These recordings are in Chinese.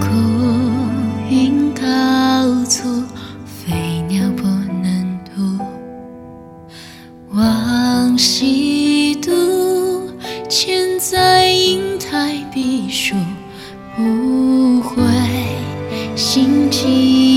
孤云高处，飞鸟不能渡。往昔度千载，银台碧树不悔心迹。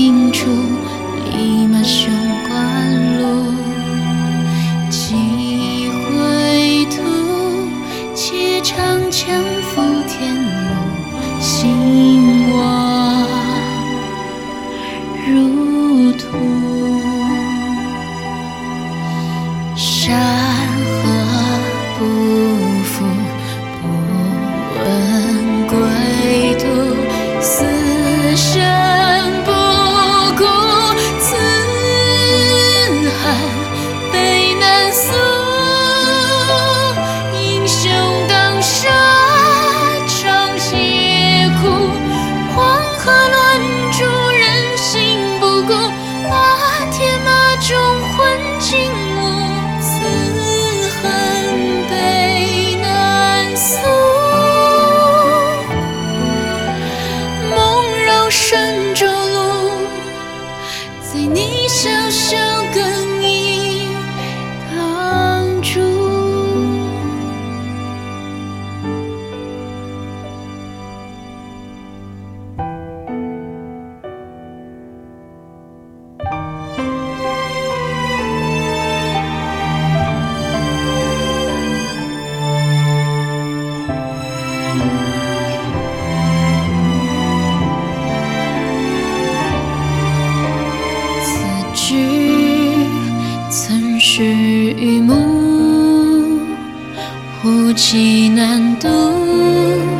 西南渡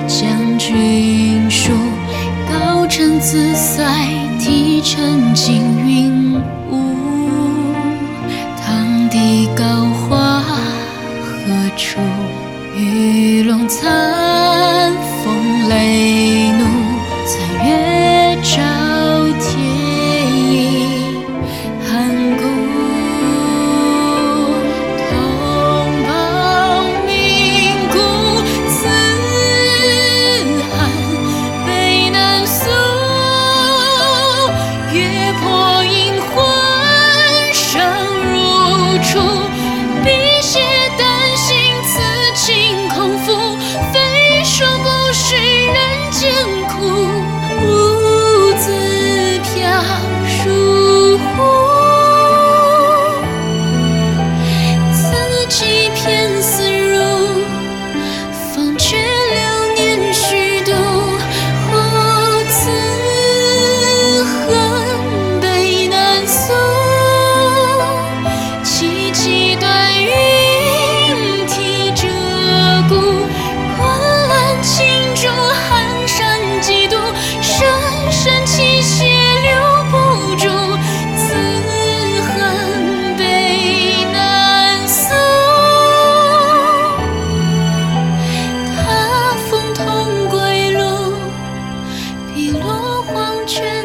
将军书，高城子塞，提城金云。一落黄泉